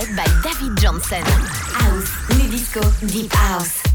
By David Johnson. House, new disco, deep house.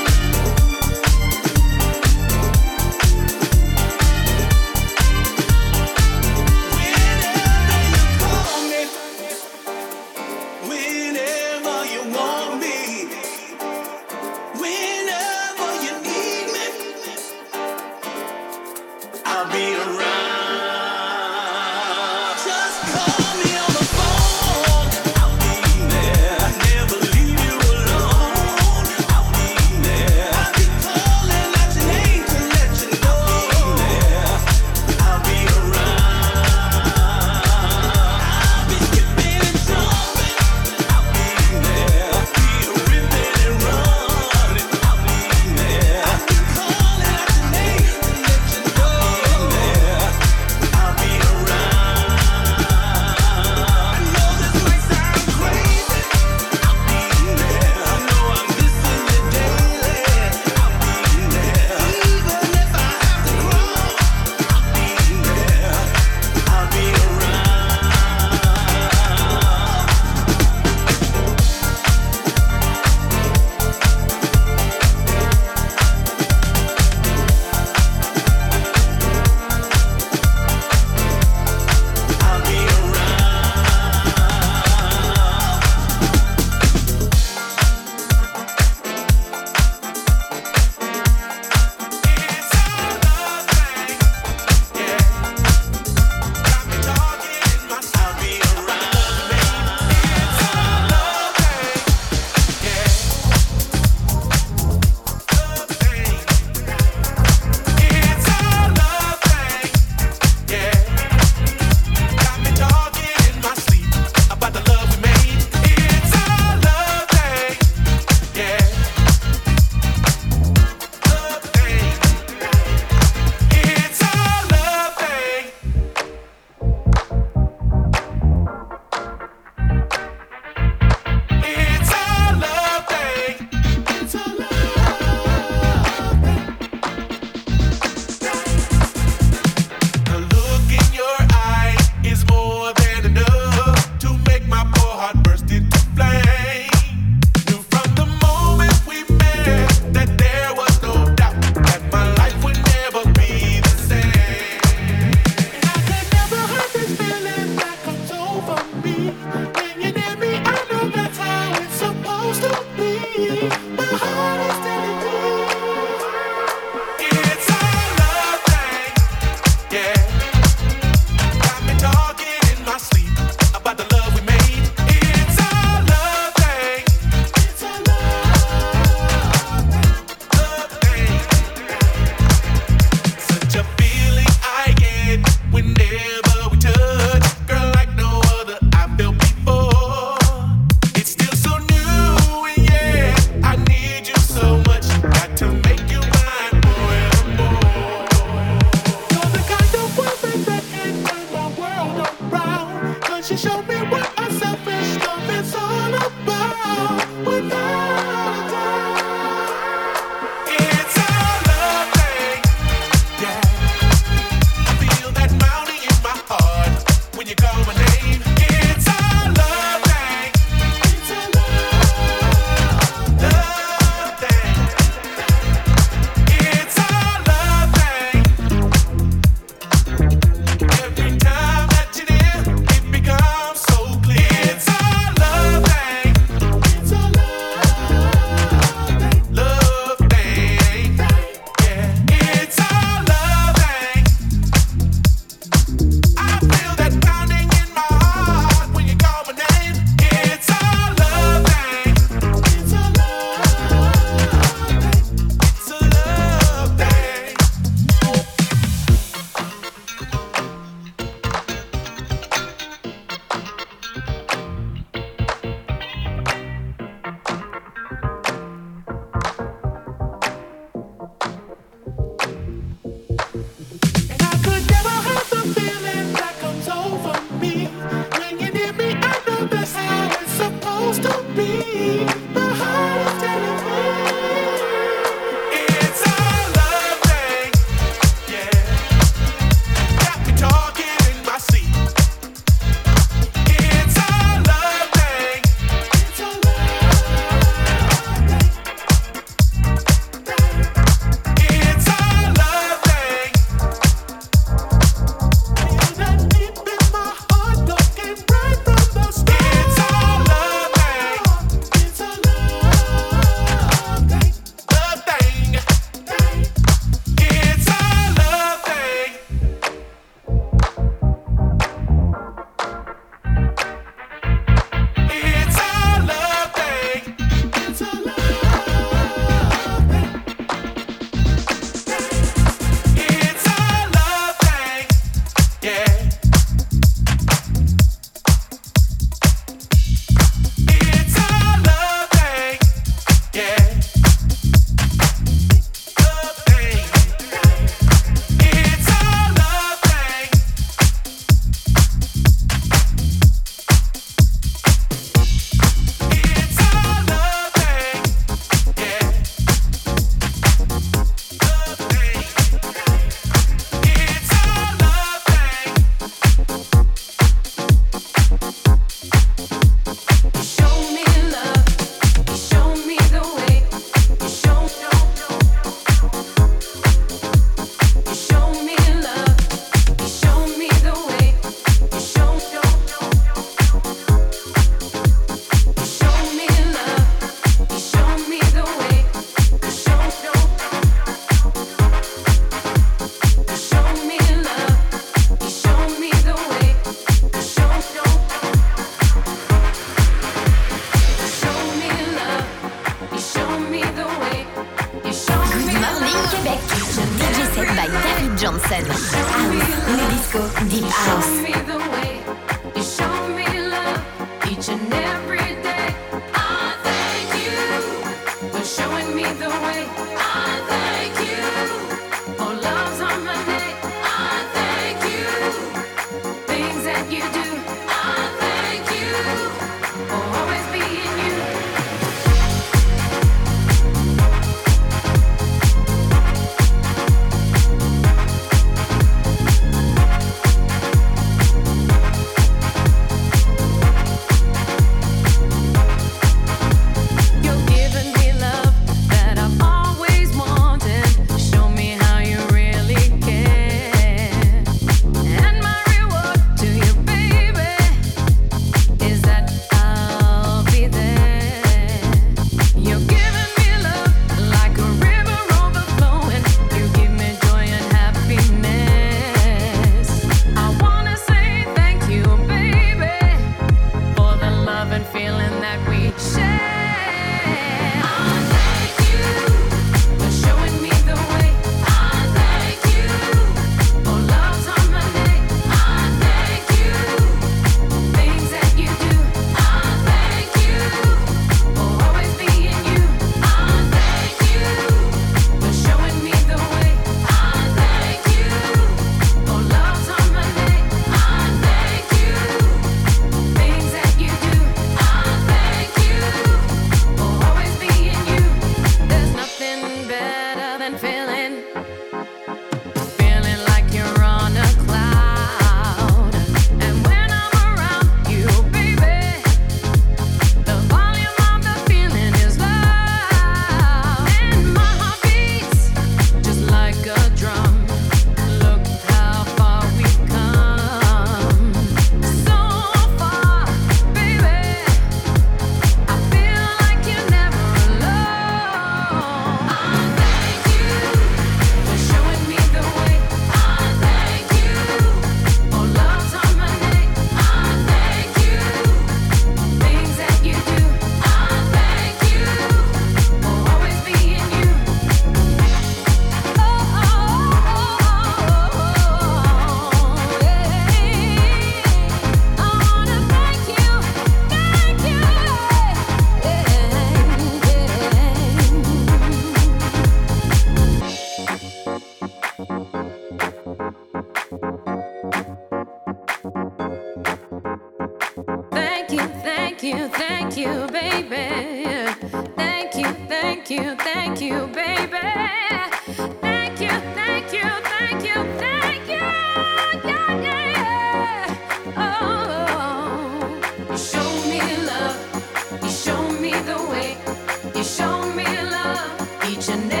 each and every